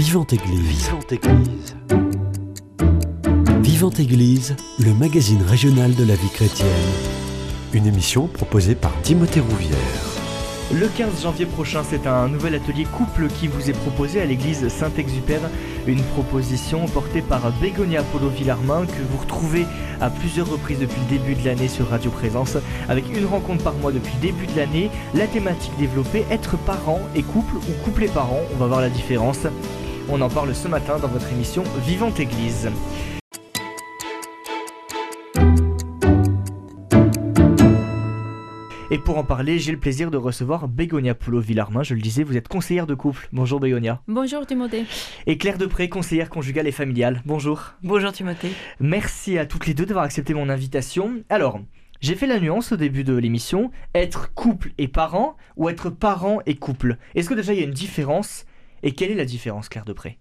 Vivante Église. Vivante Église. Vivante Église, le magazine régional de la vie chrétienne. Une émission proposée par Timothée Rouvière. Le 15 janvier prochain, c'est un nouvel atelier couple qui vous est proposé à l'église Saint-Exupère. Une proposition portée par Bégonia Polo Villarmin que vous retrouvez à plusieurs reprises depuis le début de l'année sur Radio Présence. Avec une rencontre par mois depuis le début de l'année, la thématique développée être parent et couple ou couple et parents. On va voir la différence. On en parle ce matin dans votre émission Vivante Église. Et pour en parler, j'ai le plaisir de recevoir Bégonia Poulot Villarmin. Je le disais, vous êtes conseillère de couple. Bonjour Bégonia. Bonjour Timothée. Et Claire Depré, conseillère conjugale et familiale. Bonjour. Bonjour Timothée. Merci à toutes les deux d'avoir accepté mon invitation. Alors, j'ai fait la nuance au début de l'émission. Être couple et parent ou être parent et couple? Est-ce que déjà il y a une différence Et quelle est la différence, Claire Depré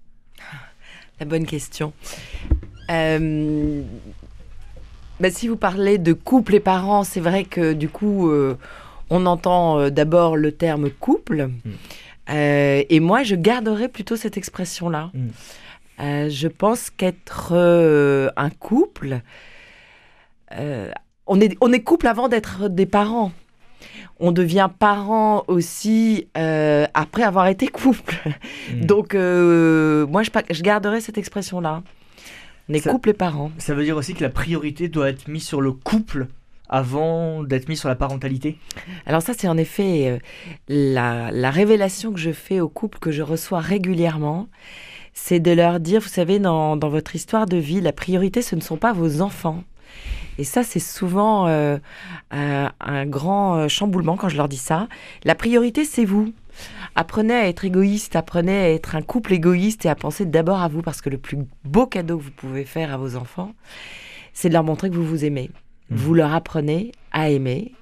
La bonne question. Euh, bah, si vous parlez de couple et parents, c'est vrai que du coup, euh, on entend euh, d'abord le terme couple. Mm. Euh, et moi, je garderai plutôt cette expression-là. Mm. Je pense qu'être un couple, on, est, on est couple avant d'être des parents. On devient parent aussi euh, après avoir été couple. Mm. Donc, euh, moi, je, garderai cette expression-là. On est Ça- couple et parents. Ça veut dire aussi que la priorité doit être mise sur le couple avant d'être mise sur la parentalité? Alors ça, c'est en effet euh, la, la révélation que je fais aux couples que je reçois régulièrement. C'est de leur dire, vous savez, dans, dans votre histoire de vie, la priorité, ce ne sont pas vos enfants. Et ça, c'est souvent euh, un, un grand euh, chamboulement quand je leur dis ça. La priorité, c'est vous. Apprenez à être égoïste, apprenez à être un couple égoïste et à penser d'abord à vous, parce que le plus beau cadeau que vous pouvez faire à vos enfants, c'est de leur montrer que vous vous aimez. Mhm. Vous leur apprenez à aimer.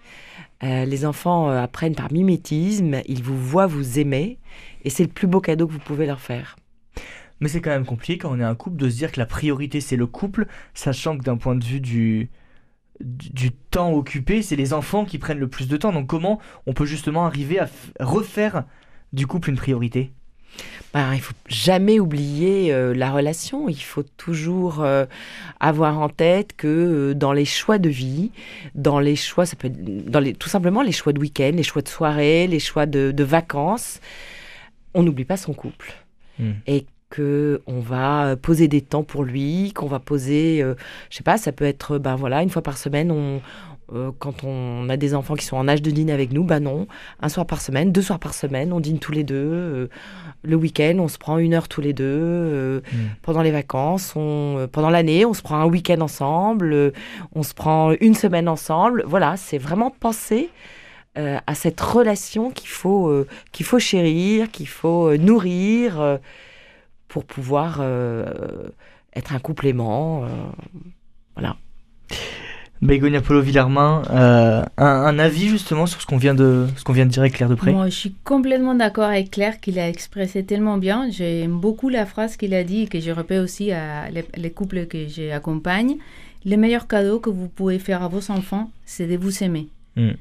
Euh, les enfants euh, apprennent par mimétisme, ils vous voient vous aimer, et c'est le plus beau cadeau que vous pouvez leur faire. Mais c'est quand même compliqué quand on est un couple de se dire que la priorité c'est le couple, sachant que d'un point de vue du, du, temps occupé, c'est les enfants qui prennent le plus de temps. Donc comment on peut justement arriver à refaire du couple une priorité? Ben, il faut jamais oublier euh, la relation. Il faut toujours euh, avoir en tête que euh, dans les choix de vie, dans les choix, ça peut être dans les, tout simplement les choix de week-end, les choix de soirée, les choix de, de vacances, on n'oublie pas son couple. Hmm. Et que on va euh, poser des temps pour lui, qu'on va poser, euh, je sais pas, ça peut être, ben voilà, une fois par semaine, on, euh, quand on a des enfants qui sont en âge de dîner avec nous, ben non, un soir par semaine, deux soirs par semaine, on dîne tous les deux. euh, le week-end, on se prend une heure tous les deux. euh, Mm. Pendant les vacances, on, pendant l'année, on se prend un week-end ensemble. on se prend une semaine ensemble. Voilà, c'est vraiment penser à cette relation qu'il faut, qu'il faut chérir, qu'il faut nourrir pour pouvoir euh, être un complément. euh, voilà. Bégonia Polo Villarmin, euh, un, un avis justement sur ce qu'on vient de ce qu'on vient de dire avec Claire Depré Moi, je suis complètement d'accord avec Claire qu'il a expressé tellement bien. J'aime beaucoup la phrase qu'il a dit et que je répète aussi à les, les couples que j'accompagne. Le meilleur cadeau que vous pouvez faire à vos enfants, c'est de vous aimer. Mm.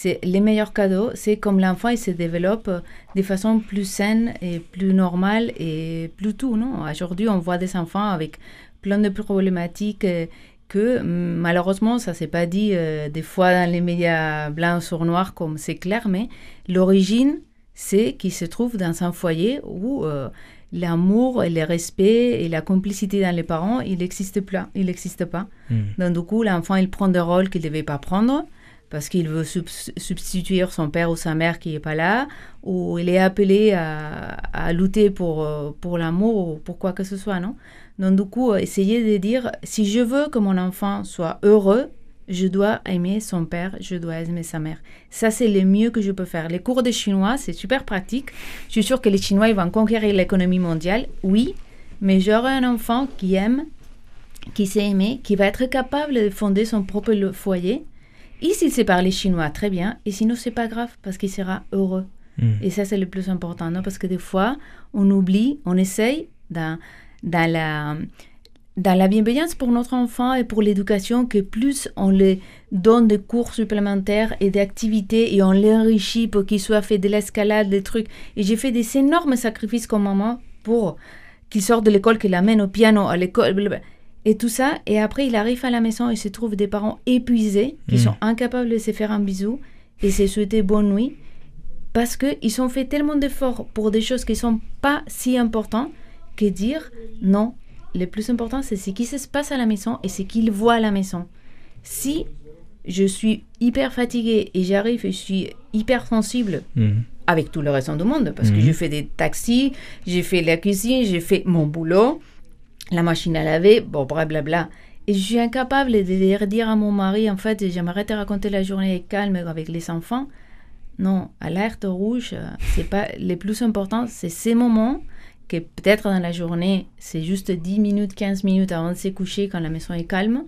C'est les meilleurs cadeaux, c'est comme l'enfant il se développe de façon plus saine et plus normale et plus tout, non? Aujourd'hui, on voit des enfants avec plein de problématiques euh, que mm, malheureusement, ça s'est pas dit euh, des fois dans les médias blancs sur noir comme c'est clair, mais l'origine, c'est qu'il se trouve dans un foyer où euh, l'amour et le respect et la complicité dans les parents, il n'existe pas. Il n'existe pas. Donc du coup, l'enfant, il prend des rôles qu'il ne devait pas prendre parce qu'il veut subs- substituer son père ou sa mère qui n'est pas là, ou il est appelé à, à lutter pour, euh, pour l'amour ou pour quoi que ce soit, non? Donc du coup, euh, essayer de dire, si je veux que mon enfant soit heureux, je dois aimer son père, je dois aimer sa mère. Ça, c'est le mieux que je peux faire. Les cours de chinois, c'est super pratique. Je suis sûre que les Chinois, ils vont conquérir l'économie mondiale, oui, mais j'aurai un enfant qui aime, qui sait aimer, qui va être capable de fonder son propre foyer. Et s'il sait parler chinois, très bien. Et sinon, c'est pas grave, parce qu'il sera heureux. Mm. Et ça, c'est le plus important, non? Parce que des fois, on oublie, on essaye dans, dans, la, dans la bienveillance pour notre enfant et pour l'éducation, que plus on les donne des cours supplémentaires et des activités et on l'enrichit pour qu'il soit fait de l'escalade, des trucs. Et j'ai fait des énormes sacrifices comme maman pour qu'il sorte de l'école, qu'il l'amène au piano, à l'école, et tout ça. Et après, il arrive à la maison et se trouve des parents épuisés, qui Mm. sont incapables de se faire un bisou et se souhaiter bonne nuit, parce qu'ils ont fait tellement d'efforts pour des choses qui sont pas si importantes que dire non. Le plus important, c'est ce qui se passe à la maison et ce qu'ils voient à la maison. Si je suis hyper fatiguée et j'arrive et je suis hyper sensible Mhm. avec tout le reste du monde, parce que Mhm. j'ai fait des taxis, j'ai fait la cuisine, j'ai fait mon boulot, la machine à laver, bon, blablabla. Et je suis incapable de dire à mon mari, en fait, j'aimerais te raconter la journée calme avec les enfants. Non, alerte rouge, euh, c'est pas le plus important, c'est ces moments que peut-être dans la journée, c'est juste 10 minutes, 15 minutes avant de se coucher quand la maison est calme,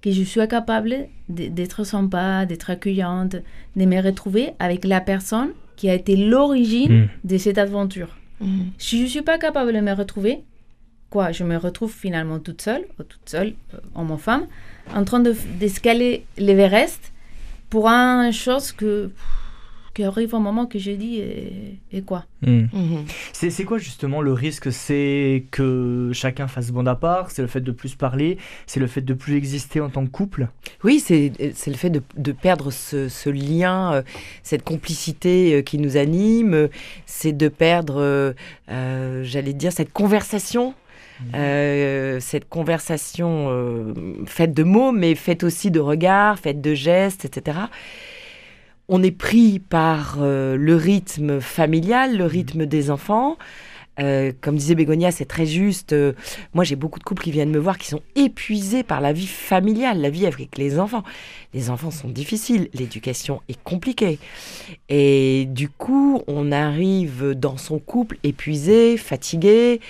que je suis capable d'être sympa, d'être accueillante, de me retrouver avec la personne qui a été l'origine Mhm. de cette aventure. Mhm. Si je ne suis pas capable de me retrouver, quoi, je me retrouve finalement toute seule, ou toute seule, euh, homme-femme, en train de- d'escaler l'Everest pour une chose que, qui arrive au moment que je dis et, et quoi. Mhm. Mhm. C'est quoi justement le risque? C'est que chacun fasse bande à part? C'est le fait de plus parler? C'est le fait de plus exister en tant que couple? Oui, c'est c'est le fait de, de perdre ce, ce lien, euh, cette complicité euh, qui nous anime. euh, C'est de perdre, euh, euh, j'allais dire, cette conversation. Euh, cette conversation euh, faite de mots, mais faite aussi de regards, faite de gestes, etc. On est pris par euh, le rythme familial, le rythme des enfants. Comme disait Bégonia, c'est très juste. moi, j'ai beaucoup de couples qui viennent me voir qui sont épuisés par la vie familiale, la vie avec les enfants. Les enfants sont difficiles, l'éducation est compliquée. Et du coup, on arrive dans son couple épuisé, fatigué.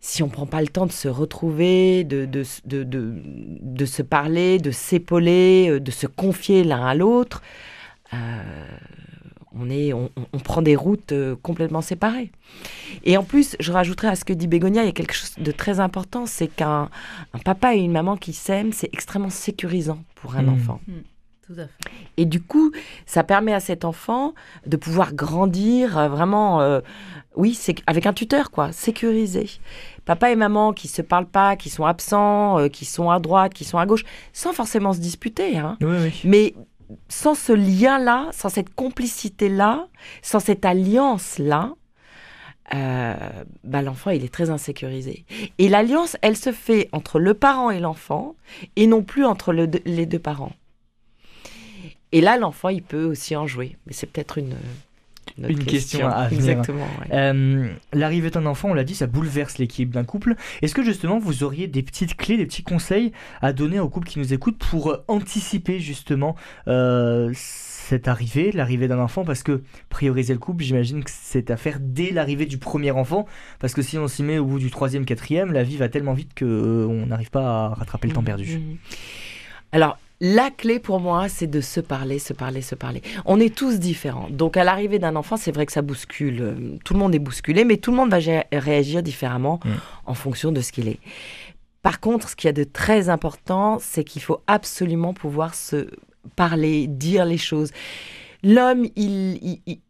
Si on prend pas le temps de se retrouver, de, de, de, de, de se parler, de s'épauler, euh, de se confier l'un à l'autre, euh, on, est, on, prend des routes euh, complètement séparées. Et en plus, je rajouterais à ce que dit Bégonia, il y a quelque chose de très important, c'est qu'un un papa et une maman qui s'aiment, c'est extrêmement sécurisant pour un Mhm. enfant. Tout à fait. Et du coup, ça permet à cet enfant de pouvoir grandir euh, vraiment, euh, oui, c'est avec un tuteur, quoi, sécurisé. Papa et maman qui se parlent pas, qui sont absents, euh, qui sont à droite, qui sont à gauche, sans forcément se disputer, hein. Oui, oui. Mais sans ce lien-là, sans cette complicité-là, sans cette alliance-là, euh, bah, l'enfant, il est très insécurisé. Et l'alliance, elle se fait entre le parent et l'enfant, et non plus entre le les deux parents. Et là, l'enfant, il peut aussi en jouer. Mais c'est peut-être une, Une question à venir. Exactement. ouais. Euh, L'arrivée d'un enfant, on l'a dit, ça bouleverse l'équilibre d'un couple. Est-ce que justement vous auriez des petites clés, des petits conseils à donner aux couples qui nous écoutent pour euh, anticiper justement euh, cette arrivée, l'arrivée d'un enfant? Parce que prioriser le couple, j'imagine que c'est à faire dès l'arrivée du premier enfant. Parce que si on s'y met au bout du troisième, quatrième, la vie va tellement vite que euh, on n'arrive pas à rattraper le temps perdu. Mhm. Alors, la clé pour moi, c'est de se parler, se parler, se parler. On est tous différents. Donc, à l'arrivée d'un enfant, c'est vrai que ça bouscule. Euh, Tout le monde est bousculé, mais tout le monde va réagir différemment Mm. en fonction de ce qu'il est. Par contre, ce qu'il y a de très important, c'est qu'il faut absolument pouvoir se parler, dire les choses. L'homme, il, il, il-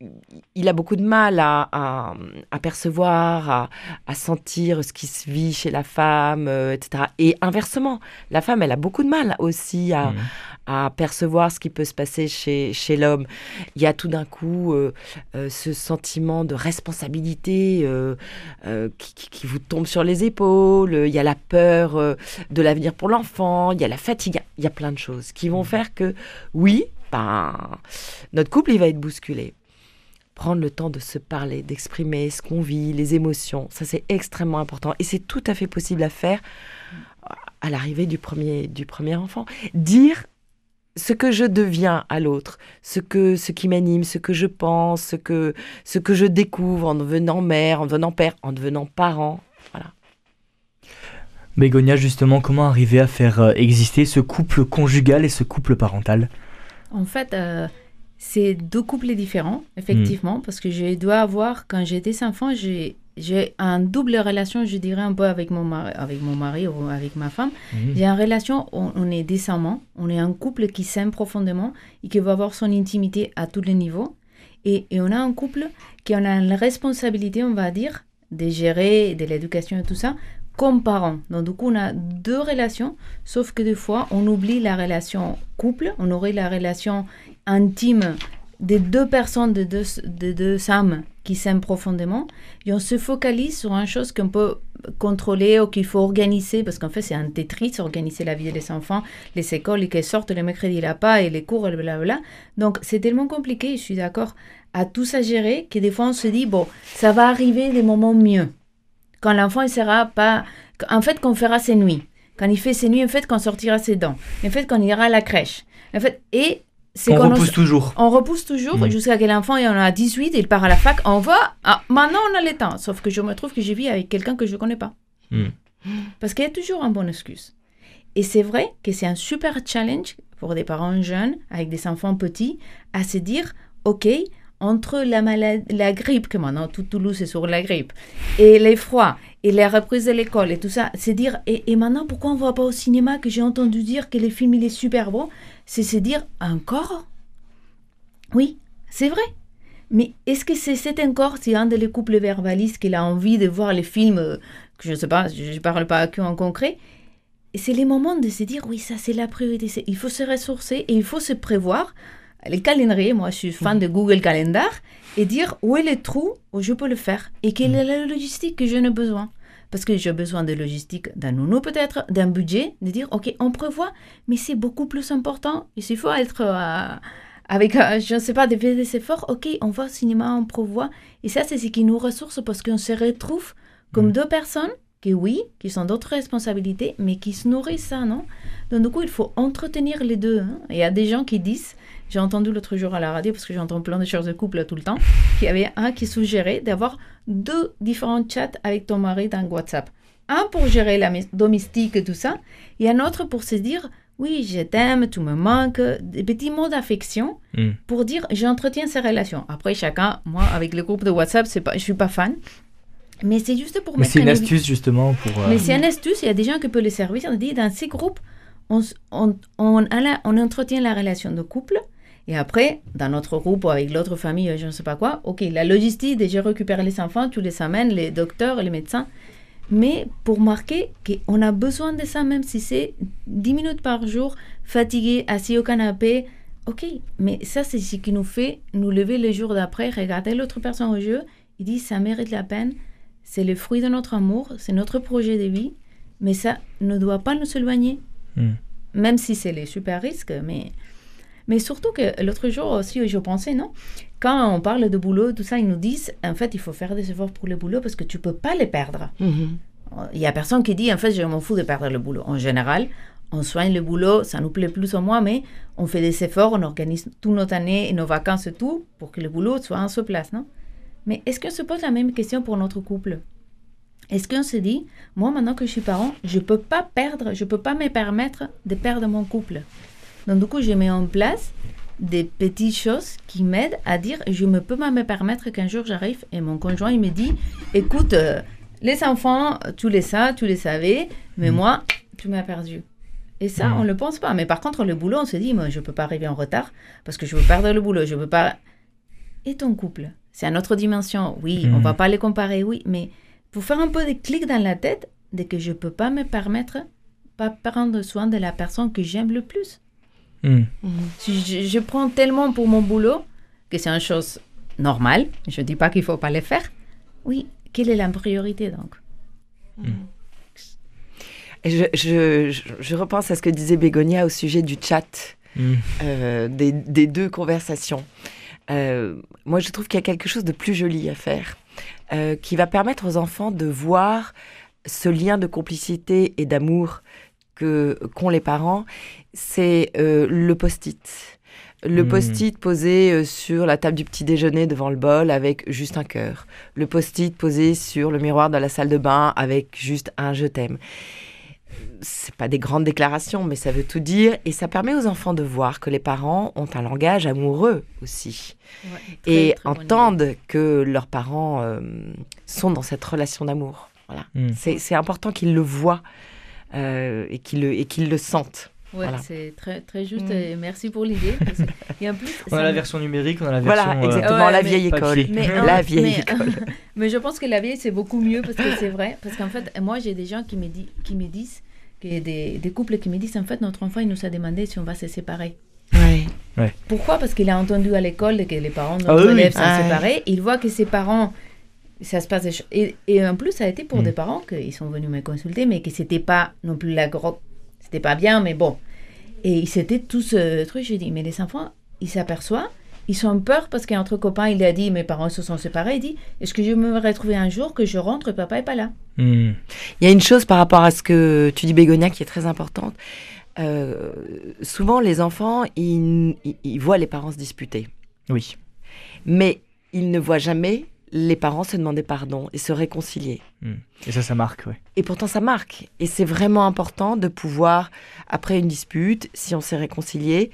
il a beaucoup de mal à, à, à percevoir, à, à sentir ce qui se vit chez la femme, euh, etc. Et inversement, la femme, elle a beaucoup de mal aussi à, Mhm. à percevoir ce qui peut se passer chez, chez l'homme. Il y a tout d'un coup euh, euh, ce sentiment de responsabilité qui, qui- qui vous tombe sur les épaules. Il y a la peur de l'avenir pour l'enfant. Il y a la fatigue. Il y a- Il y a plein de choses qui vont faire que, oui, ben, notre couple, il va être bousculé. Prendre le temps de se parler, d'exprimer ce qu'on vit, les émotions, ça c'est extrêmement important. Et c'est tout à fait possible à faire à l'arrivée du premier, du premier enfant. Dire ce que je deviens à l'autre, ce, que, ce qui m'anime, ce que je pense, ce que, ce que je découvre en devenant mère, en devenant père, en devenant parent. Bégonia, justement, comment arriver à faire euh, exister ce couple conjugal et ce couple parental? En fait, euh, c'est deux couples différents, effectivement, parce que je dois avoir, quand j'étais enfant, j'ai j'ai un double relation, je dirais, un peu avec mon mari, avec mon mari ou avec ma femme. J'ai une relation où on est décemment, on est un couple qui s'aime profondément et qui va avoir son intimité à tous les niveaux. Et, et on a un couple qui en a la responsabilité, on va dire, de gérer de l'éducation et tout ça comme. Donc du coup, on a deux relations, sauf que des fois, on oublie la relation couple, on aurait la relation intime des deux personnes, de deux, de deux âmes qui s'aiment profondément, et on se focalise sur une chose qu'on peut contrôler ou qu'il faut organiser, parce qu'en fait c'est un Tetris, organiser la vie des enfants, les écoles, et qu'elles sortent le mercredi là pas, et les cours, et blablabla. Donc c'est tellement compliqué, je suis d'accord, à tout ça gérer, que des fois on se dit, bon, ça va arriver des moments mieux. Quand l'enfant il sera pas... En fait, qu'on fera ses nuits. Quand il fait ses nuits, en fait, qu'on sortira ses dents. En fait, qu'on ira à la crèche. En fait, et on repousse toujours. On repousse toujours mm. jusqu'à que l'enfant il en a 18, il part à la fac, on va, ah, maintenant on a le temps. Sauf que je me trouve que je vis avec quelqu'un que je ne connais pas. Mm. Parce qu'il y a toujours une bonne excuse. Et c'est vrai que c'est un super challenge pour des parents jeunes avec des enfants petits à se dire, OK, entre la, maladie, la grippe, que maintenant tout Toulouse est sur la grippe, et les froids, et les reprises de l'école, et tout ça, c'est dire, et, maintenant pourquoi on ne va pas au cinéma que j'ai entendu dire que le film il est super beau c'est se dire encore? Oui, c'est vrai. Mais est-ce que c'est encore si un des couples verbalistes qu'il a envie de voir les films, euh, que je ne sais pas, je ne parle pas à en concret, c'est les moments de se dire oui, ça c'est la priorité, il faut se ressourcer et il faut se prévoir. Les calendriers, moi je suis fan de Google Calendar, et dire où est le trou où je peux le faire et quelle est la logistique que je n'ai besoin parce que j'ai besoin de logistique, d'un nounou peut-être, d'un budget, de dire, OK, on prévoit, mais c'est beaucoup plus important. Il faut être euh, avec, euh, je ne sais pas, des, efforts. OK, on va au cinéma, on prévoit. Et ça, c'est ce qui nous ressource parce qu'on se retrouve comme mm. deux personnes qui, oui, qui sont d'autres responsabilités, mais qui se nourrissent ça, non? Donc, du coup, il faut entretenir les deux. Hein. Il y a des gens qui disent, j'ai entendu l'autre jour à la radio, parce que j'entends plein de choses de couple tout le temps, qu'il y avait un qui suggérait d'avoir deux différents chats avec ton mari dans WhatsApp. Un pour gérer la domestique et tout ça, et un autre pour se dire oui, je t'aime, tu me manques, des petits mots d'affection hmm. pour dire j'entretiens ces relations. Après, chacun, moi, avec le groupe de WhatsApp, pas, je suis pas fan. Mais c'est juste pour Mais c'est une astuce, justement. pour. Mais euh, c'est une astuce, il y a des gens qui peuvent le servir. On dit dans ces groupes, on, on, on, on entretient la relation de couple et après, dans notre groupe ou avec l'autre famille, je ne sais pas quoi, ok, la logistique, déjà récupérer les enfants, tu les amènes, les docteurs, les médecins. Mais pour marquer qu'on a besoin de ça, même si c'est 10 minutes par jour, fatigué, assis au canapé, ok, mais ça, c'est ce qui nous fait nous lever le jour d'après, regarder l'autre personne au jeu, il dit ça mérite la peine, c'est le fruit de notre amour, c'est notre projet de vie, mais ça ne doit pas nous éloigner. Hmm. Même si c'est les super risques, mais mais surtout que l'autre jour aussi, je pensais, non? Quand on parle de boulot, tout ça, ils nous disent, en fait, il faut faire des efforts pour le boulot parce que tu peux pas les perdre. Mhm. Il y a personne qui dit, en fait, je m'en fous de perdre le boulot. En général, on soigne le boulot, ça nous plaît plus ou moins, mais on fait des efforts, on organise toute notre année et nos vacances et tout pour que le boulot soit en sa place, non? Mais est-ce qu'on se pose la même question pour notre couple? Est-ce qu'on se dit, moi maintenant que je suis parent, je ne peux pas perdre, je ne peux pas me permettre de perdre mon couple? Donc, du coup, je mets en place des petites choses qui m'aident à dire je ne peux pas me permettre qu'un jour j'arrive et mon conjoint il me dit écoute euh, les enfants tu les sais tu les savais mais mm. moi tu m'as perdu. Et ça mm. on ne le pense pas. Mais par contre le boulot on se dit moi je peux pas arriver en retard parce que je veux perdre le boulot je veux pas. Et ton couple c'est une autre dimension. Oui on on va pas les comparer oui mais pour faire un peu de clic dans la tête de que je peux pas me permettre pas prendre soin de la personne que j'aime le plus Hmm. Je, prends tellement pour mon boulot que c'est une chose normale. Je ne dis pas qu'il ne faut pas le faire. Oui, quelle est la priorité donc? Hmm. je, je, je, repense à ce que disait Bégonia au sujet du chat, hmm. euh, des, des, deux conversations. Euh, moi, je trouve qu'il y a quelque chose de plus joli à faire, euh, qui va permettre aux enfants de voir ce lien de complicité et d'amour que qu'ont les parents, c'est euh, le post-it. Le hmm. post-it posé euh, sur la table du petit déjeuner devant le bol avec juste un cœur. Le post-it posé sur le miroir de la salle de bain avec juste un je t'aime. C'est pas des grandes déclarations, mais ça veut tout dire et ça permet aux enfants de voir que les parents ont un langage amoureux aussi et entendent que leurs parents euh, sont dans cette relation d'amour. Voilà. Hmm. C'est important qu'ils le voient euh, et qu'ils le sentent. Ouais, Voilà. c'est très, très juste. Mm. et merci pour l'idée. parce que- Et en plus, On a la version numérique, on a la version. Voilà, euh, exactement, Ouais, la mais- vieille école. Mais, La vieille mais- école. mais je pense que la vieille, c'est beaucoup mieux parce que c'est vrai. Parce qu'en fait, moi, j'ai des gens qui me, di- qui me disent, que des, des couples qui me disent, en fait, notre enfant, il nous a demandé si on va se séparer. Ouais. Pourquoi? Parce qu'il a entendu à l'école que les parents de Ah notre oui, oui. élève sont Ah ouais. séparés. Il voit que ses parents, ça se passe des choses. Et, et en plus, ça a été pour Mm. des parents qu'ils sont venus me consulter, mais que c'était pas non plus la grosse. C'était pas bien, mais bon. Et ils s'étaient tous euh, trucs. J'ai dit, mais les enfants, ils s'aperçoivent. Ils ont peur parce qu'entre copains, il a dit, mes parents se sont séparés. Il dit, est-ce que je me retrouver un jour que je rentre et papa est pas là? Hmm. Il y a une chose par rapport à ce que tu dis, Bégonia, qui est très importante. Euh, souvent, les enfants, ils, ils- ils voient les parents se disputer. Oui. Mais ils ne voient jamais les parents se demander pardon et se réconcilier. Hmm. Et ça, ça marque, ouais. Et pourtant, ça marque. Et c'est vraiment important de pouvoir, après une dispute, si on s'est réconcilié,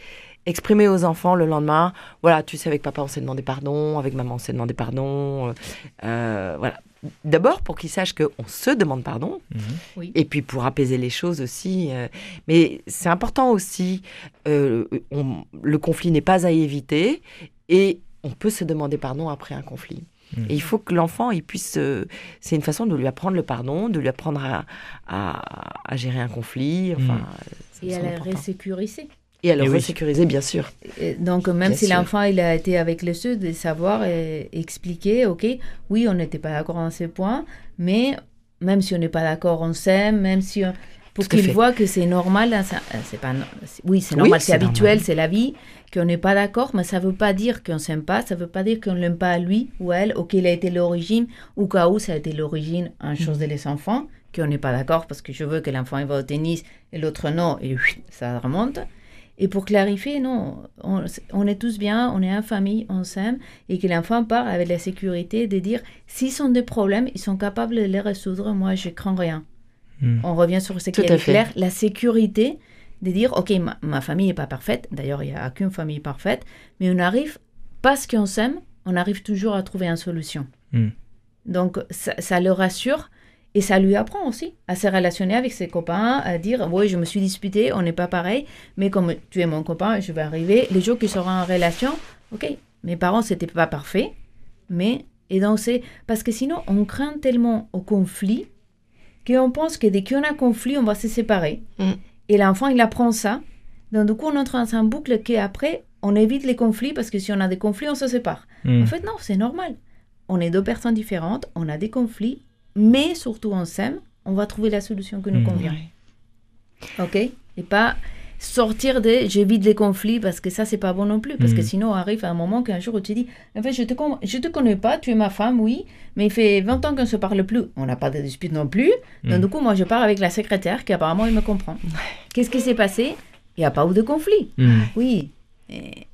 exprimer aux enfants le lendemain, voilà, tu sais, avec papa, on s'est demandé pardon, avec maman, on s'est demandé pardon. euh, euh, voilà. D'abord, pour qu'ils sachent qu'on se demande pardon, Mhm. et puis pour apaiser les choses aussi. euh, mais c'est important aussi, euh, on- le conflit n'est pas à éviter, et on peut se demander pardon après un conflit. Mm. Et il faut que l'enfant, il puisse. euh, c'est une façon de lui apprendre le pardon, de lui apprendre à, à- à gérer un conflit. Enfin, ça me Et à la important. resécuriser. Et à le oui. resécuriser, bien sûr. Et Donc, même Bien si l'enfant il a été avec le sud, de savoir et expliquer, ok, oui, on n'était pas d'accord en ces points, mais même si on n'est pas d'accord, on s'aime, même si on- pour Tout à qu'il fait. voit que c'est normal, hein, ça- euh, c'est pas, oui, c'est normal, c'est c'est habituel, c'est la vie, qu'on n'est pas d'accord, mais ça veut pas dire qu'on s'aime pas, ça veut pas dire qu'on l'aime pas à lui ou à elle, ou qu'il a été l'origine, ou qu'à où ça a été l'origine en chose de les enfants, qu'on n'est pas d'accord parce que je veux que l'enfant va au tennis et l'autre non, et ça remonte. Et pour clarifier, non, on, on est tous bien, on est en famille, on s'aime, et que l'enfant part avec la sécurité de dire, s'ils ont des problèmes, ils sont capables de les résoudre, moi je crains rien. Hmm. On revient sur ce qui est clair, la sécurité de dire, ok, ma, ma famille n'est pas parfaite, d'ailleurs il n'y a qu'une famille parfaite, mais on arrive, parce qu'on s'aime, on arrive toujours à trouver une solution. Hmm. Donc ça, ça le rassure et ça lui apprend aussi à se relationner avec ses copains, à dire oui, je me suis disputé, on n'est pas pareil, mais comme tu es mon copain, je vais arriver. Les jours qui seront en relation, ok, mes parents c'était pas parfait, mais et donc c'est parce que sinon on craint tellement au conflit qu'on pense que dès qu'on a conflit, on va se séparer. Mm. Et l'enfant il apprend ça. Donc du coup on entre dans un boucle qu'après on évite les conflits parce que si on a des conflits, on se sépare. Hmm. En fait, non, c'est normal. On est deux personnes différentes, on a des conflits, mais surtout on s'aime, on va trouver la solution qui nous Mhm. convient. Ok? Et pas sortir de j'évite les conflits parce que ça, c'est pas bon non plus. Parce que Mhm. sinon, on arrive à un moment qu'un jour, où tu dis En fait, je te, je te connais pas, tu es ma femme, oui, mais il fait 20 ans qu'on ne se parle plus. On n'a pas de dispute non plus. Donc, Mhm. du coup, moi, je pars avec la secrétaire qui apparemment, il me comprend. Qu'est-ce qui s'est passé? Il n'y a pas eu de conflit. Hmm. Oui. Et-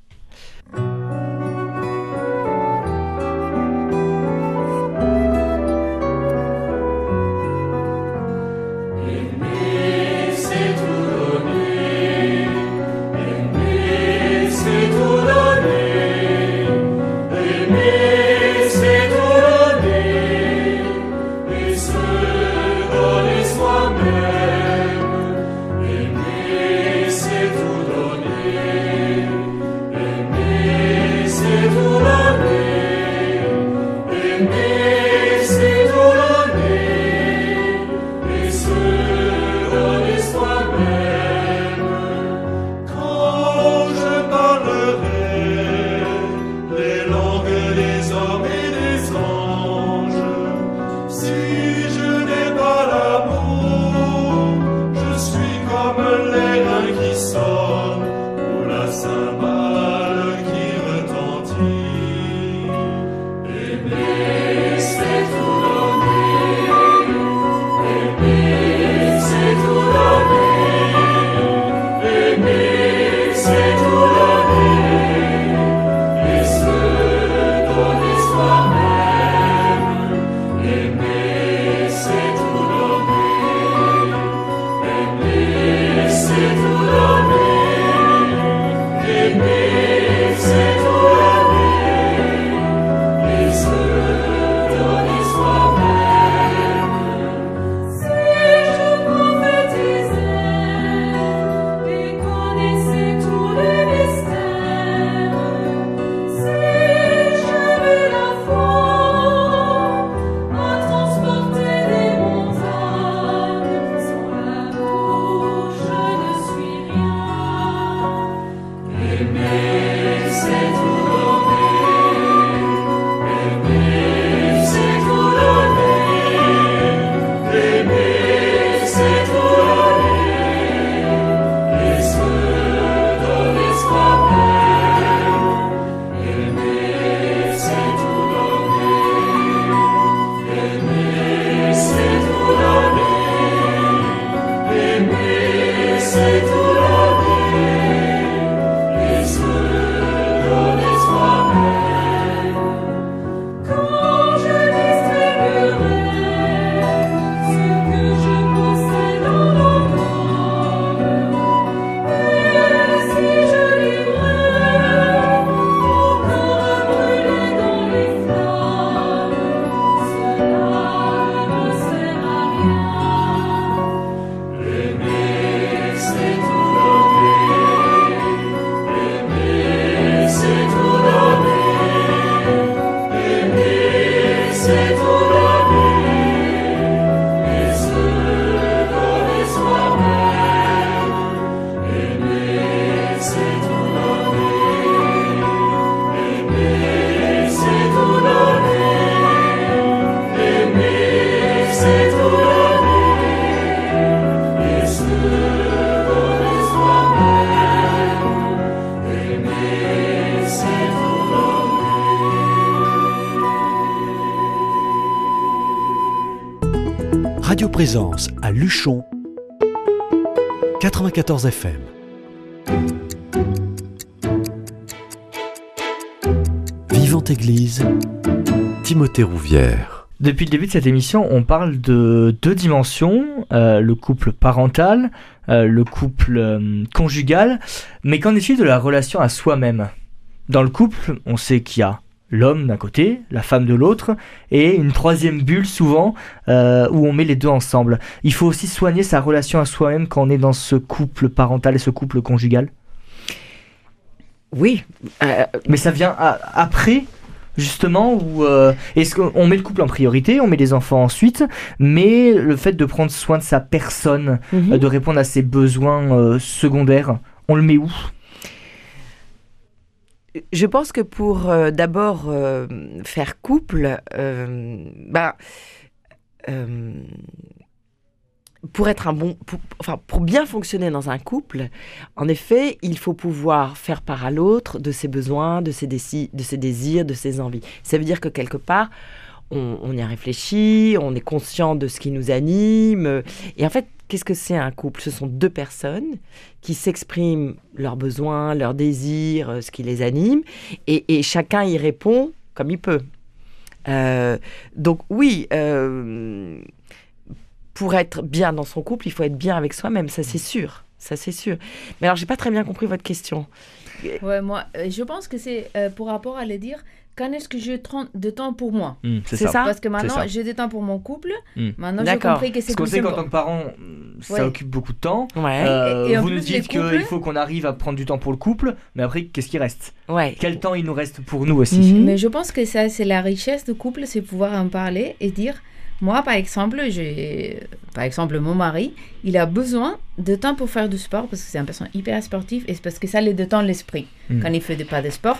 À Luchon 94 FM. Vivante Église, Timothée Rouvière. Depuis le début de cette émission, on parle de deux dimensions, euh, le couple parental, euh, le couple euh, conjugal, mais qu'en est-il de la relation à soi-même? Dans le couple, on sait qu'il y a l'homme d'un côté, la femme de l'autre, et une troisième bulle souvent euh, où on met les deux ensemble. Il faut aussi soigner sa relation à soi-même quand on est dans ce couple parental et ce couple conjugal. Oui. euh, Mais ça vient a- après, justement, où euh, est-ce qu'on met le couple en priorité, on met les enfants ensuite, mais le fait de prendre soin de sa personne, mhm. euh, de répondre à ses besoins secondaires, on le met où? Je pense que pour euh, d'abord euh, faire couple, euh, bah, pour être un bon, pour- enfin pour bien fonctionner dans un couple, en effet, il faut pouvoir faire part à l'autre de ses besoins, de ses, dési- de ses désirs, de ses envies. Ça veut dire que quelque part, on, on y a réfléchi, on est conscient de ce qui nous anime. Et en fait, qu'est-ce que c'est un couple? Ce sont deux personnes qui s'expriment leurs besoins, leurs désirs, euh, ce qui les anime, et, chacun y répond comme il peut. Euh, donc oui, euh, pour être bien dans son couple, il faut être bien avec soi-même, ça c'est sûr. Ça c'est sûr. Mais alors, j'ai pas très bien compris votre question. Ouais, moi, je pense que c'est pour rapport à le dire, quand est-ce que j'ai de temps pour moi C'est C'est ça, Parce que ça. maintenant, j'ai du temps pour mon couple. Mm. Maintenant, j'ai compris que c'est Parce qu'on qu'en tant que parent, ça Ouais. occupe beaucoup de temps. Ouais, Euh, Et- et en vous plus, nous dites qu'il couples- faut qu'on arrive à prendre du temps pour le couple, mais après, qu'est-ce qui reste? Ouais. Quel temps il nous reste pour nous aussi? Mhm. Mais je pense que ça, c'est la richesse du couple, c'est pouvoir en parler et dire, moi, par exemple, j'ai, par exemple, mon mari, il a besoin de temps pour faire du sport parce que c'est une personne hyper sportive et c'est parce que ça le détend l'esprit. Mm. Quand il fait pas de sport,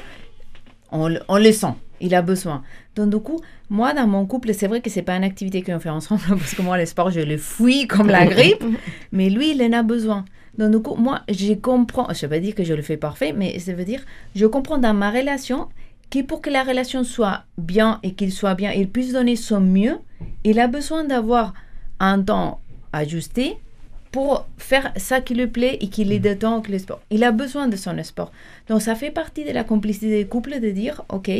on, le- on le sent, il a besoin. Donc, du coup, moi, dans mon couple, c'est vrai que c'est pas une activité qu'on fait ensemble parce que moi, le sport, je le fuis comme la grippe, mais lui, il en a besoin. Donc, du coup, moi, je comprends, je ne veux pas dire que je le fais parfait, mais ça veut dire, je comprends dans ma relation que pour que la relation soit bien et qu'il soit bien, il puisse donner son mieux, il a besoin d'avoir un temps ajusté pour faire ça qui lui plaît et qu'il est de temps que le sport. Il a besoin de son sport. Donc ça fait partie de la complicité des couples de dire, ok,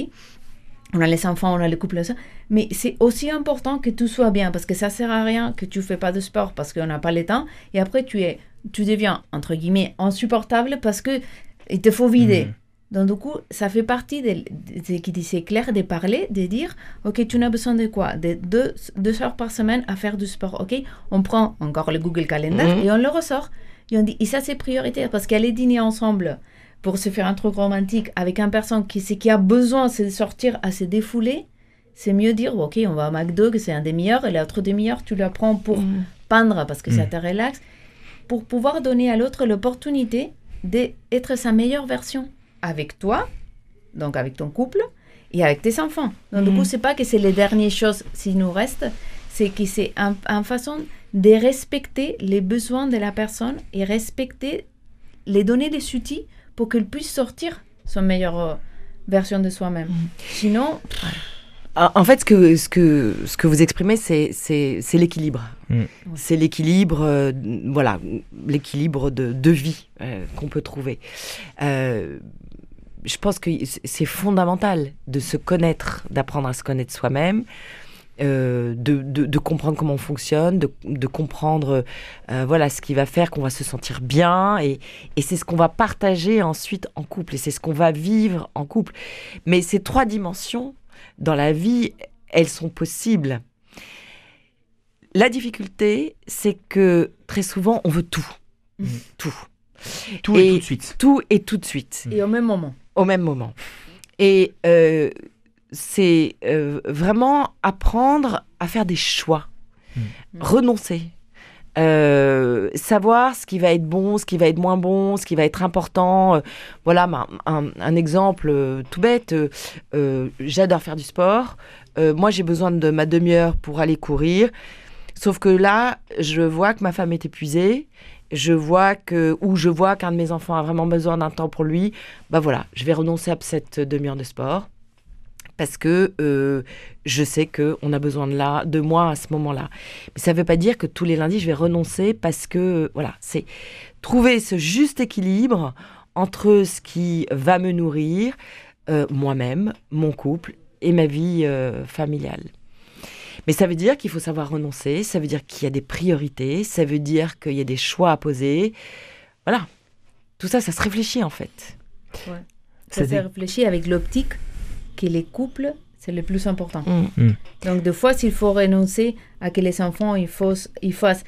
on a les enfants, on a le couple, ça, mais c'est aussi important que tout soit bien parce que ça sert à rien que tu fais pas de sport parce qu'on n'a pas le temps et après tu es, tu deviens entre guillemets insupportable parce que il te faut vider. Mhm. Donc, du coup, ça fait partie de, de, qui dit c'est clair de parler, de dire, OK, tu n'as besoin de quoi? De deux, deux heures par semaine à faire du sport, OK? On prend encore le Google Calendar Mhm. et on le ressort. Et on dit, et ça, c'est prioritaire parce qu'aller dîner ensemble pour se faire un truc romantique avec une personne qui, c'est- qui a besoin c'est de sortir à se défouler, c'est mieux dire, OK, on va à McDo, que c'est un demi-heure, et l'autre demi-heure, tu la prends pour Mhm. peindre parce que ça Mm. te relaxe, pour pouvoir donner à l'autre l'opportunité d'être sa meilleure version avec toi, donc avec ton couple et avec tes enfants. Donc, du Mm. coup, c'est pas que c'est les dernières choses s'il nous reste, c'est que c'est un- une façon de respecter les besoins de la personne et respecter, les donner des outils pour qu'elle puisse sortir son meilleure euh, version de soi-même. Sinon, En en fait, ce que, ce que, ce que vous exprimez, c'est, c'est, c'est l'équilibre. Mm. C'est l'équilibre, euh, voilà, l'équilibre de, de vie euh, qu'on peut trouver. Euh, je pense que c'est- fondamental de se connaître, d'apprendre à se connaître soi-même, euh, de, de, de comprendre comment on fonctionne, de, de comprendre euh, voilà, ce qui va faire qu'on va se sentir bien. Et, et c'est ce qu'on va partager ensuite en couple. Et c'est ce qu'on va vivre en couple. Mais ces trois dimensions, dans la vie, elles sont possibles. La difficulté, c'est que très souvent, on veut tout. Mhm. Tout. Tout et, Et- tout de suite. Tout et tout de suite et au même moment. Au même moment. Et euh, c'est euh, vraiment apprendre à faire des choix, Mm. renoncer, Euh, savoir ce qui va être bon, ce qui va être moins bon, ce qui va être important. Voilà un, un exemple tout bête. J'adore faire du sport. Moi, j'ai besoin de ma demi-heure pour aller courir. Sauf que là, je vois que ma femme est épuisée. Je vois que, ou je vois qu'un de mes enfants a vraiment besoin d'un temps pour lui. Bah voilà, je vais renoncer à cette demi-heure de sport parce que euh, je sais que on a besoin de là, de moi à ce moment-là. Mais ça ne veut pas dire que tous les lundis je vais renoncer parce que voilà, c'est trouver ce juste équilibre entre ce qui va me nourrir, euh, moi-même, mon couple et ma vie euh, familiale. Mais ça veut dire qu'il faut savoir renoncer, ça veut dire qu'il y a des priorités, ça veut dire qu'il y a des choix à poser. Voilà. Tout ça, ça se réfléchit en fait. Ça Ça s'est dit- réfléchi avec l'optique que les couples, c'est le plus important. Mm. Donc, des fois, s'il faut renoncer à que les enfants ils fassent, ils fassent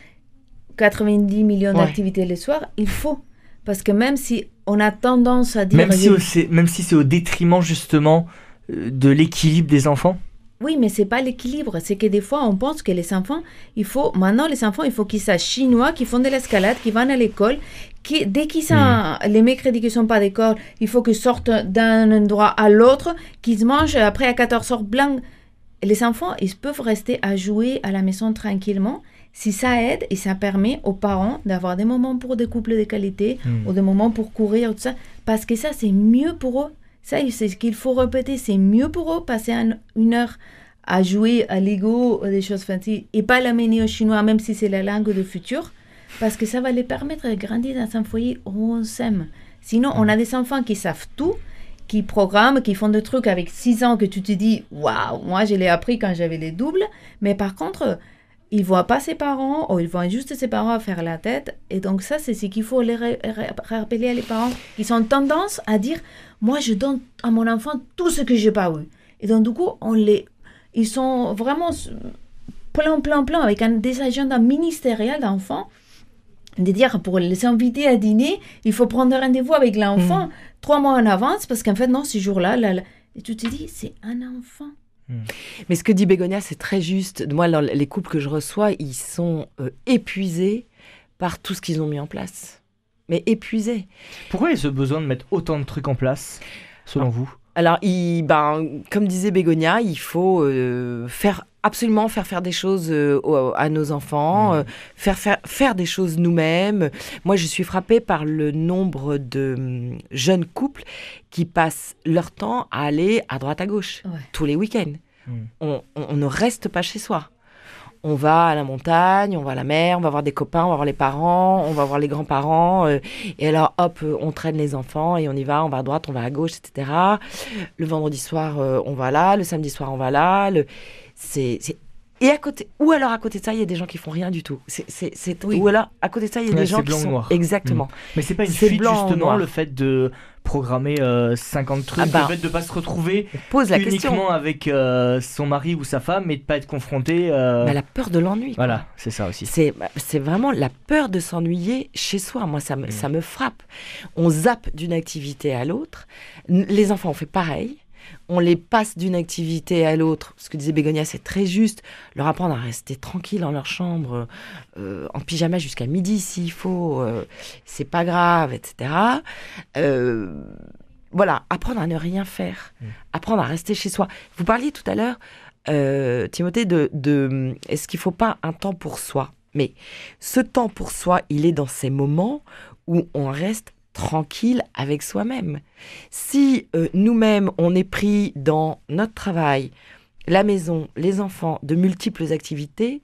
90 millions Ouais. d'activités le soir, il faut. Parce que même si on a tendance à dire... Même si, je- au- c'est- même si c'est au détriment justement euh, de l'équilibre des enfants? Oui, mais c'est pas l'équilibre. C'est que des fois, on pense que les enfants, il faut maintenant les enfants, il faut qu'ils sachent chinois, qu'ils font de l'escalade, qu'ils vont à l'école, qui dès qu'ils sont les mercredis qui sont pas d'école, il faut qu'ils sortent d'un endroit à l'autre, qu'ils mangent après à 14 heures blanc. Les enfants, ils peuvent rester à jouer à la maison tranquillement. Si ça aide et ça permet aux parents d'avoir des moments pour des couples de qualité Mm. ou des moments pour courir, tout ça, parce que ça, c'est mieux pour eux. Ça, c'est ce qu'il faut répéter. C'est mieux pour eux passer un- une heure à jouer à Lego des choses fancy et pas l'amener au chinois, même si c'est la langue de futur, parce que ça va les permettre de grandir dans un foyer où on s'aime. Sinon, on a des enfants qui savent tout, qui programment, qui font des trucs avec 6 ans que tu te dis, waouh, moi je l'ai appris quand j'avais les doubles, mais par contre, ils voient pas ses parents ou ils voient juste ses parents faire la tête. Et donc ça, c'est ce qu'il faut les ra- ra- rappeler à les parents. Ils ont tendance à dire, moi je donne à mon enfant tout ce que j'ai pas eu. Et donc du coup, on les, ils sont vraiment plein, plein, plein avec un, des agendas ministériels d'enfants. De dire pour les inviter à dîner, il faut prendre rendez-vous avec l'enfant trois mois en avance parce qu'en fait, non, ce jour-là, là, là- et tu te dis, c'est un enfant. Mais ce que dit Bégonia, c'est très juste. Moi, les couples que je reçois, ils sont euh, épuisés par tout ce qu'ils ont mis en place. Mais épuisés. Pourquoi il y a ce besoin de mettre autant de trucs en place, selon vous? Alors, il, ben, comme disait Bégonia, il faut euh, faire absolument faire faire des choses euh, à nos enfants, Mhm. euh, faire, faire faire des choses nous-mêmes. Moi, je suis frappée par le nombre de hum, jeunes couples qui passent leur temps à aller à droite à gauche Ouais. tous les week-ends. On, on- on ne reste pas chez soi. On va à la montagne, on va à la mer, on va voir des copains, on va voir les parents, on va voir les grands-parents. euh, et alors, hop, euh, on traîne les enfants et on y va, on va à droite, on va à gauche, etc. Le vendredi soir, euh, on va là. Le samedi soir, on va là. Le... C'est, c'est- Et à côté, ou alors à côté de ça, il y a des gens qui font rien du tout. C'est, c'est, c'est- Oui. Ou alors à côté de ça, il y a Ouais, des gens qui blanc ou sont noir. exactement. Mais c'est pas une C'est fuite justement le fait de programmer euh, 50 trucs, Ah bah. le fait de pas se retrouver On pose la uniquement question. avec euh, son mari ou sa femme et de pas être confronté. euh, Mais la peur de l'ennui. quoi. Voilà, c'est ça aussi. C'est, c'est vraiment la peur de s'ennuyer chez soi. Moi, ça me, Mm. ça me frappe. On zappe d'une activité à l'autre. Les enfants ont fait pareil. On les passe d'une activité à l'autre. Ce que disait Bégonia, c'est très juste. Leur apprendre à rester tranquille dans leur chambre, euh, en pyjama jusqu'à midi s'il faut. euh, c'est pas grave, etc. Euh, voilà, apprendre à ne rien faire. Mm. Apprendre à rester chez soi. Vous parliez tout à l'heure, euh, Timothée, de, de est-ce qu'il faut pas un temps pour soi? Mais ce temps pour soi, il est dans ces moments où on reste tranquille avec soi-même. Si euh, nous-mêmes, on est pris dans notre travail, la maison, les enfants, de multiples activités,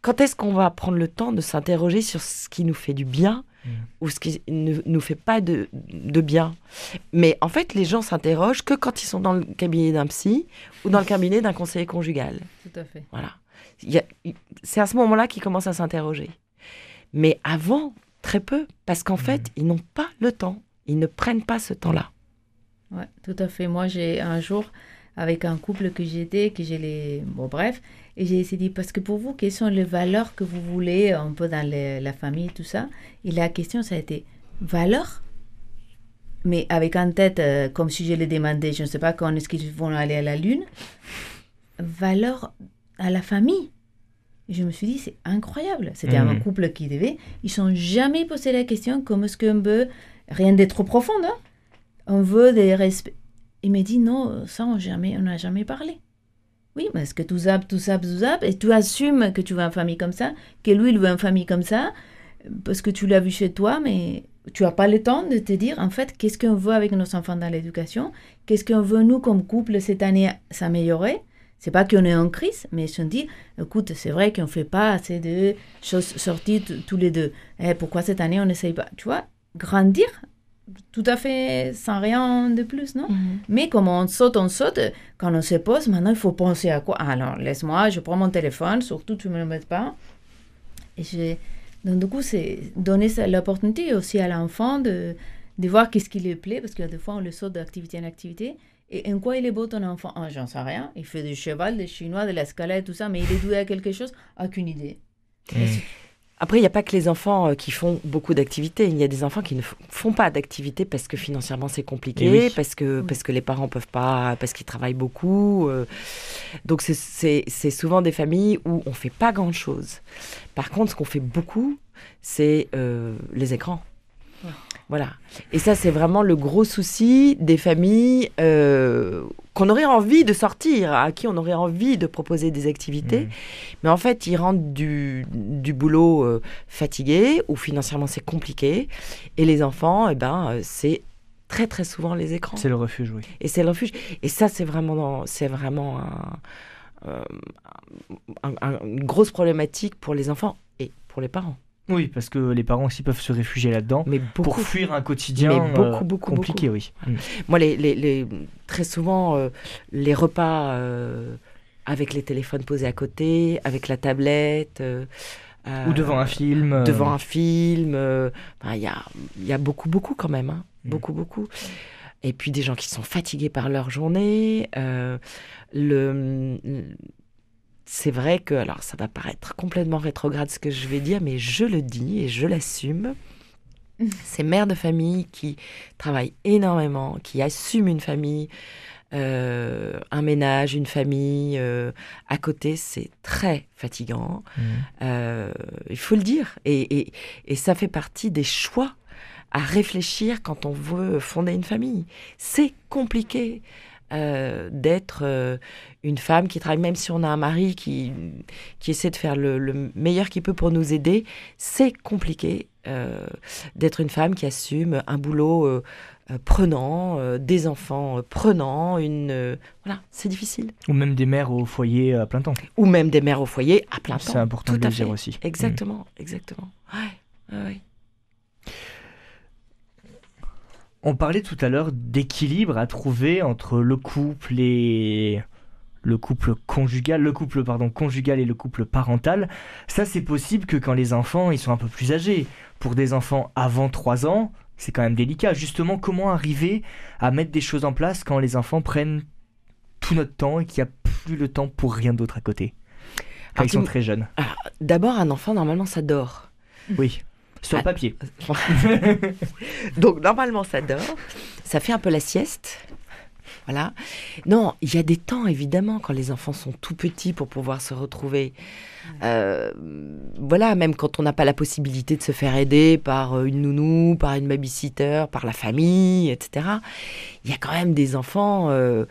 quand est-ce qu'on va prendre le temps de s'interroger sur ce qui nous fait du bien Mm. ou ce qui ne nous fait pas de, de bien? Mais en fait, les gens s'interrogent que quand ils sont dans le cabinet d'un psy ou dans le cabinet d'un conseiller conjugal. Tout à fait. Voilà. C'est à ce moment-là qu'ils commencent à s'interroger. Mais avant, très peu, parce qu'en fait, ils n'ont pas le temps. Ils ne prennent pas ce temps-là. Ouais, tout à fait. Moi, j'ai un jour, avec un couple que j'étais, que j'ai les... Bon, bref, et j'ai essayé de dire, parce que pour vous, quelles sont les valeurs que vous voulez un peu dans les- la famille, tout ça? Et la question, ça a été, valeurs? Mais avec en tête, euh, comme si je les demandais, je ne sais pas quand est-ce qu'ils vont aller à la Lune, valeurs à la famille. Et je me suis dit, c'est incroyable. C'était un Mhm. couple qui devait. Ils ne sont jamais posé la question comment est-ce qu'on veut. Rien de trop profond, hein on veut des respects. Il m'a dit non, ça on jamais, on n'a jamais parlé. Oui, mais est-ce que tu zappes, tu zappes, tu zappes, et tu assumes que tu veux une famille comme ça, que lui il veut une famille comme ça. parce que tu l'as vu chez toi, mais tu n'as pas le temps de te dire, en fait, qu'est-ce qu'on veut avec nos enfants dans l'éducation? Qu'est-ce qu'on veut, nous, comme couple, cette année, s'améliorer? C'est pas qu'on est en crise, mais on dit, écoute, c'est vrai qu'on fait pas assez de choses sorties tous les deux. Eh, pourquoi cette année on n'essaye pas? Tu vois, grandir, tout à fait sans rien de plus, non? Mhm. Mais comme on saute, on saute, quand on se pose, maintenant il faut penser à quoi? Alors, laisse-moi, je prends mon téléphone, surtout tu ne me le mets pas. Et je... Donc, du coup, c'est donner l'opportunité aussi à l'enfant de, de voir qu'est-ce qui lui plaît, parce que des fois, on le saute d'activité en activité. Et en quoi il est beau ton enfant? Ah, J'en sais rien. Il fait du cheval, des chinois, de l'escalade, tout ça, mais il est doué à quelque chose? Aucune idée. Après, il n'y a pas que les enfants euh, qui font beaucoup d'activités. Il y a des enfants qui ne font pas d'activités parce que financièrement c'est compliqué, oui. parce que Oui. parce que les parents peuvent pas, parce qu'ils travaillent beaucoup. euh. donc c'est- souvent des familles où on fait pas grand chose. Par contre, ce qu'on fait beaucoup, c'est euh, les écrans. Voilà. Et ça, c'est vraiment le gros souci des familles euh, qu'on aurait envie de sortir, à qui on aurait envie de proposer des activités. Mhm. Mais en fait, ils rentrent du, du boulot euh, fatigués ou financièrement c'est compliqué. Et les enfants, eh ben, euh, c'est très très souvent les écrans. C'est le refuge, oui. Et c'est le refuge. Et ça, c'est vraiment, c'est vraiment un- euh, un- un- une grosse problématique pour les enfants et pour les parents. Oui, parce que les parents aussi peuvent se réfugier là-dedans Mais beaucoup. pour fuir un quotidien Mais beaucoup, euh, beaucoup, compliqué, oui. Mm. Moi, les, les- les- très souvent, euh, les repas euh, avec les téléphones posés à côté, avec la tablette. euh, Ou euh, devant un film. euh, devant un film. euh, Il y, a, il y a beaucoup, beaucoup quand même. hein. Mm. Beaucoup, beaucoup. Et puis des gens qui sont fatigués par leur journée. euh, le, c'est vrai que, alors ça va paraître complètement rétrograde ce que je vais dire, mais je le dis et je l'assume. Ces mères de famille qui travaillent énormément, qui assument une famille, euh, un ménage, une famille euh, à côté, c'est très fatigant. Mm. Euh, il faut le dire. Et, et- et ça fait partie des choix à réfléchir quand on veut fonder une famille. C'est compliqué euh, d'être euh, une femme qui travaille, même si on a un mari qui, qui essaie de faire le, le meilleur qu'il peut pour nous aider. C'est compliqué euh, d'être une femme qui assume un boulot prenant, des enfants prenants, une... voilà, c'est difficile. Ou même des mères au foyer à plein temps. Ou même des mères au foyer à plein temps. C'est important Tout de le dire aussi. Exactement, exactement. Ouais, ouais. On parlait tout à l'heure d'équilibre à trouver entre le couple et le couple conjugal, le couple pardon conjugal et le couple parental. Ça c'est possible que quand les enfants ils sont un peu plus âgés. Pour des enfants avant 3 ans, c'est quand même délicat. Justement, comment arriver à mettre des choses en place quand les enfants prennent tout notre temps et qu'il n'y a plus le temps pour rien d'autre à côté? Quand Alors, ils sont très jeunes. D'abord, un enfant, normalement, ça dort. Oui. Sur le Ah. papier. Donc, normalement, ça dort. Ça fait un peu la sieste. Voilà. Non, il y a des temps, évidemment, quand les enfants sont tout petits pour pouvoir se retrouver. Euh, voilà, même quand on n'a pas la possibilité de se faire aider par euh, une nounou, par une babysitter, par la famille, etc. Il y a quand même des enfants, euh,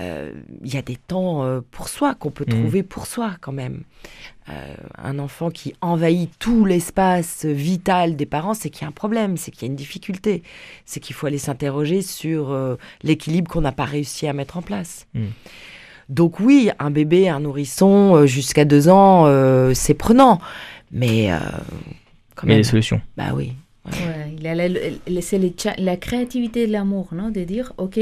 euh, il y a des temps pour soi qu'on peut Mhm. trouver pour soi quand même. Euh, un enfant qui envahit tout l'espace vital des parents, c'est qu'il y a un problème, c'est qu'il y a une difficulté, c'est qu'il faut aller s'interroger sur euh, l'équilibre qu'on n'a pas réussi à mettre en place. Mm. Donc oui, un bébé, un nourrisson euh, jusqu'à deux ans, euh, c'est prenant, mais euh, quand Il y a même, des solutions. bah oui. Ouais, il y a la- le- c'est cha- la créativité de l'amour, non De dire, ok,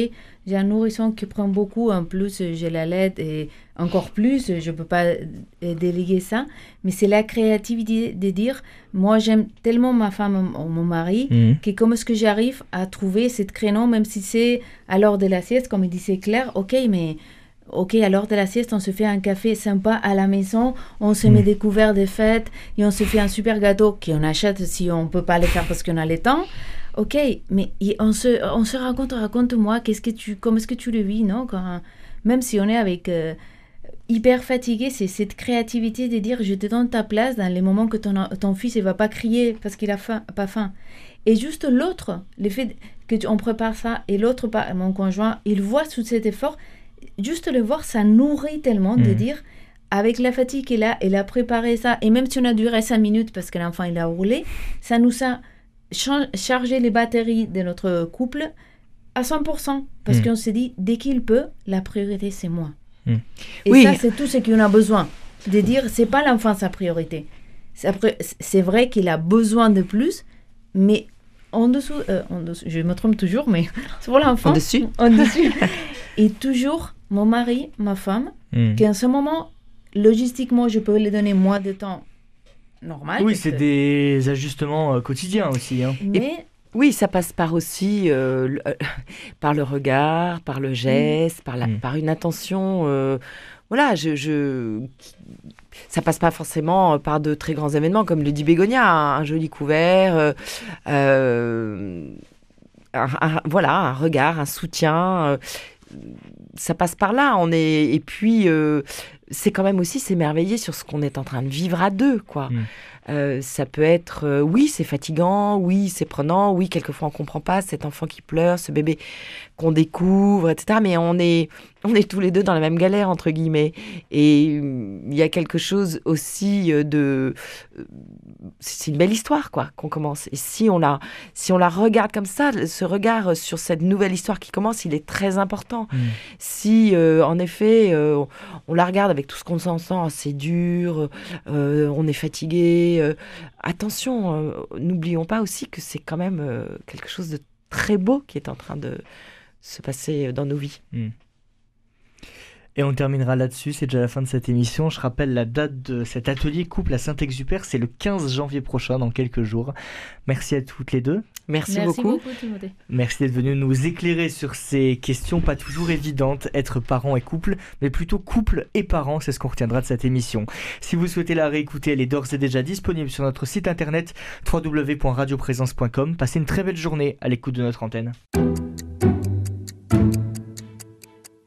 j'ai un nourrisson qui prend beaucoup, en plus j'ai la lettre et encore plus, je ne peux pas euh, déléguer ça. Mais c'est la créativité de dire, moi j'aime tellement ma femme ou mon mari, Mhm. que comment est-ce que j'arrive à trouver ce créneau, même si c'est à l'heure de la sieste, comme il disait Claire, ok, mais ok, à l'heure de la sieste, on se fait un café sympa à la maison, on se met des couverts de fête et on se fait un super gâteau qu'on achète si on peut pas le faire parce qu'on a le temps. Ok, mais on se, on se raconte, raconte-moi, qu'est-ce que tu, comment est-ce que tu le vis, non Quand- Même si on est avec euh, hyper fatigué, c'est cette créativité de dire je te donne ta place dans les moments que ton, ton fils ne va pas crier parce qu'il a faim, pas faim. Et juste l'autre, le fait que tu- on prépare ça et l'autre, mon conjoint, il voit tout cet effort, juste le voir, ça nourrit tellement de Mhm. dire avec la fatigue qu'il a, il a préparé ça. Et même si on a duré 5 minutes parce que l'enfant il a roulé, ça nous a cha- chargé les batteries de notre couple à 100%. Parce Mm. qu'on s'est dit, dès qu'il peut, la priorité c'est moi. Mm. Et Oui. ça, c'est tout ce qu'on a besoin. De dire, c'est pas l'enfant sa priorité. C'est vrai qu'il a besoin de plus, mais en dessous, euh, en dessous, je me trompe toujours, mais c'est pour l'enfant. En dessus En dessus. Et toujours, mon mari, ma femme, Hmm. qu'en ce moment, logistiquement, je peux lui donner moins de temps normal. Oui, c'est que- des ajustements euh, quotidiens aussi. hein. Mais Oui, ça passe par aussi euh, le- euh, par le regard, par le geste, par, la, Mm. par une attention. euh, voilà, je, je- ça passe pas forcément par de très grands événements, comme le dit Bégonia, un, un joli couvert, euh, euh, un- un- voilà, un regard, un soutien. euh, ça passe par là. On est et puis euh, c'est quand même aussi s'émerveiller sur ce qu'on est en train de vivre à deux, quoi. Mm. Euh, ça peut être, euh, oui, c'est fatigant, oui, c'est prenant, oui, quelquefois on comprend pas cet enfant qui pleure, ce bébé qu'on découvre, etc. Mais on est, on est tous les deux dans la même galère entre guillemets. Et hum, il y a quelque chose aussi euh, de, euh, c'est une belle histoire quoi qu'on commence. Et si on la, si on la regarde comme ça, ce regard sur cette nouvelle histoire qui commence, il est très important. Mm. Si euh, en effet euh, on la regarde avec tout ce qu'on s'en sent, c'est dur, euh, on est fatigué. attention, n'oublions pas aussi que c'est quand même quelque chose de très beau qui est en train de se passer dans nos vies. Et on terminera là-dessus, c'est déjà la fin de cette émission. Je rappelle la date de cet atelier couple à Saint-Exupère, c'est le 15 janvier prochain, dans quelques jours. Merci à toutes les deux. Merci, merci beaucoup. Merci d'être venu nous éclairer sur ces questions pas toujours évidentes, être parent et couple, mais plutôt couple et parents, c'est ce qu'on retiendra de cette émission. Si vous souhaitez la réécouter, elle est d'ores et déjà disponible sur notre site internet www.radioprésence.com. Passez une très belle journée à l'écoute de notre antenne.